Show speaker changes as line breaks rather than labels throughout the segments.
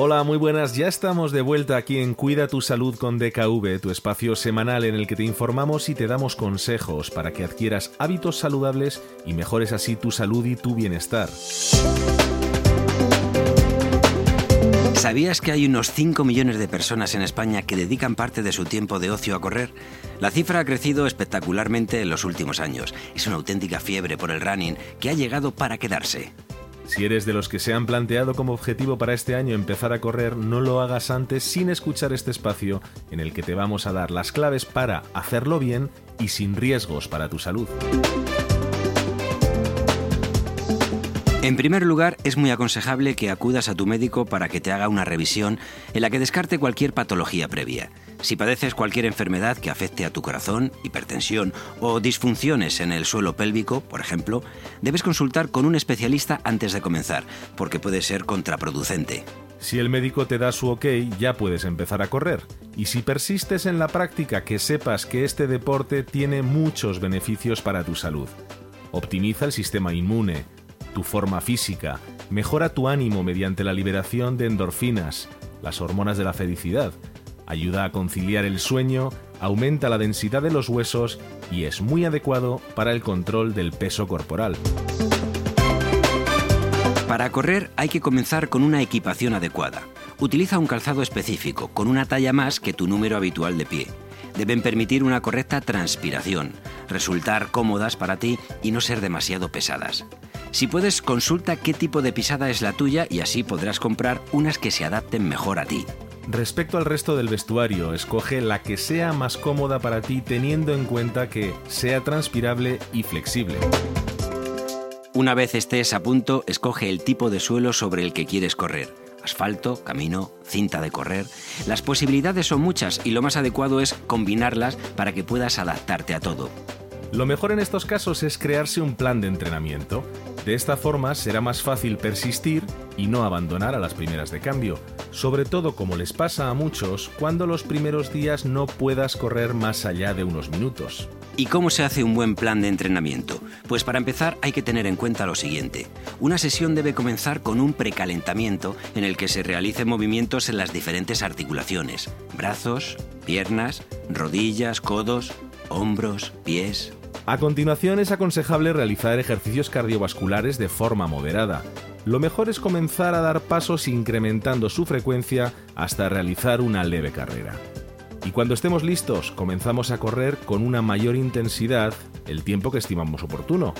Hola, muy buenas. Ya estamos de vuelta aquí en Cuida tu Salud con DKV, tu espacio semanal en el que te informamos y te damos consejos para que adquieras hábitos saludables y mejores así tu salud y tu bienestar.
¿Sabías que hay unos 5 millones de personas en España que dedican parte de su tiempo de ocio a correr? La cifra ha crecido espectacularmente en los últimos años. Es una auténtica fiebre por el running que ha llegado para quedarse.
Si eres de los que se han planteado como objetivo para este año empezar a correr, no lo hagas antes sin escuchar este espacio en el que te vamos a dar las claves para hacerlo bien y sin riesgos para tu salud.
En primer lugar, es muy aconsejable que acudas a tu médico para que te haga una revisión en la que descarte cualquier patología previa. Si padeces cualquier enfermedad que afecte a tu corazón, hipertensión o disfunciones en el suelo pélvico, por ejemplo, debes consultar con un especialista antes de comenzar, porque puede ser contraproducente.
Si el médico te da su ok, ya puedes empezar a correr. Y si persistes en la práctica, que sepas que este deporte tiene muchos beneficios para tu salud. Optimiza el sistema inmune, tu forma física, mejora tu ánimo mediante la liberación de endorfinas, las hormonas de la felicidad, ayuda a conciliar el sueño, aumenta la densidad de los huesos y es muy adecuado para el control del peso corporal.
Para correr hay que comenzar con una equipación adecuada. Utiliza un calzado específico, con una talla más que tu número habitual de pie. Deben permitir una correcta transpiración, resultar cómodas para ti y no ser demasiado pesadas. Si puedes, consulta qué tipo de pisada es la tuya y así podrás comprar unas que se adapten mejor a ti.
Respecto al resto del vestuario, escoge la que sea más cómoda para ti teniendo en cuenta que sea transpirable y flexible.
Una vez estés a punto, escoge el tipo de suelo sobre el que quieres correr. Asfalto, camino, cinta de correr. Las posibilidades son muchas y lo más adecuado es combinarlas para que puedas adaptarte a todo.
Lo mejor en estos casos es crearse un plan de entrenamiento. De esta forma será más fácil persistir y no abandonar a las primeras de cambio, sobre todo como les pasa a muchos cuando los primeros días no puedas correr más allá de unos minutos.
¿Y cómo se hace un buen plan de entrenamiento? Pues para empezar hay que tener en cuenta lo siguiente. Una sesión debe comenzar con un precalentamiento en el que se realicen movimientos en las diferentes articulaciones, brazos, piernas, rodillas, codos, hombros, pies,
a continuación es aconsejable realizar ejercicios cardiovasculares de forma moderada. Lo mejor es comenzar a dar pasos incrementando su frecuencia hasta realizar una leve carrera. Y cuando estemos listos, comenzamos a correr con una mayor intensidad el tiempo que estimamos oportuno.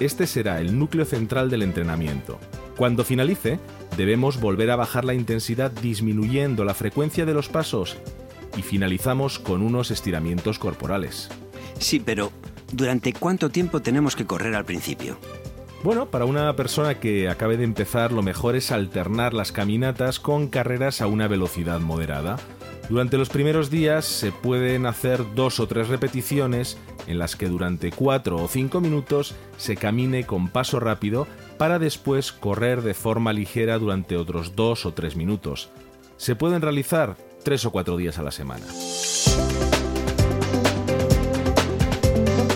Este será el núcleo central del entrenamiento. Cuando finalice, debemos volver a bajar la intensidad disminuyendo la frecuencia de los pasos y finalizamos con unos estiramientos corporales.
Sí, pero ¿Durante cuánto tiempo tenemos que correr al principio?
Bueno, para una persona que acabe de empezar, lo mejor es alternar las caminatas con carreras a una velocidad moderada. Durante los primeros días se pueden hacer dos o tres repeticiones en las que durante cuatro o cinco minutos se camine con paso rápido para después correr de forma ligera durante otros dos o tres minutos. Se pueden realizar tres o cuatro días a la semana.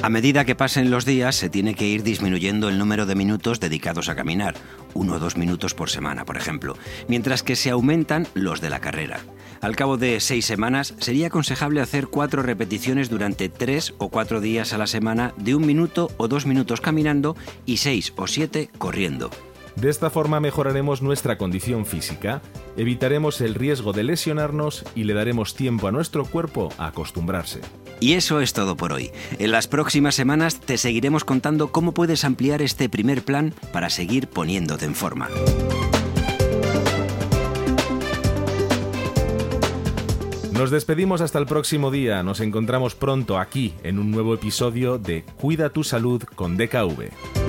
A medida que pasen los días, se tiene que ir disminuyendo el número de minutos dedicados a caminar, uno o dos minutos por semana, por ejemplo, mientras que se aumentan los de la carrera. Al cabo de seis semanas, sería aconsejable hacer cuatro repeticiones durante tres o cuatro días a la semana de un minuto o dos minutos caminando y seis o siete corriendo.
De esta forma mejoraremos nuestra condición física, evitaremos el riesgo de lesionarnos y le daremos tiempo a nuestro cuerpo a acostumbrarse.
Y eso es todo por hoy. En las próximas semanas te seguiremos contando cómo puedes ampliar este primer plan para seguir poniéndote en forma.
Nos despedimos hasta el próximo día. Nos encontramos pronto aquí en un nuevo episodio de Cuida tu salud con DKV.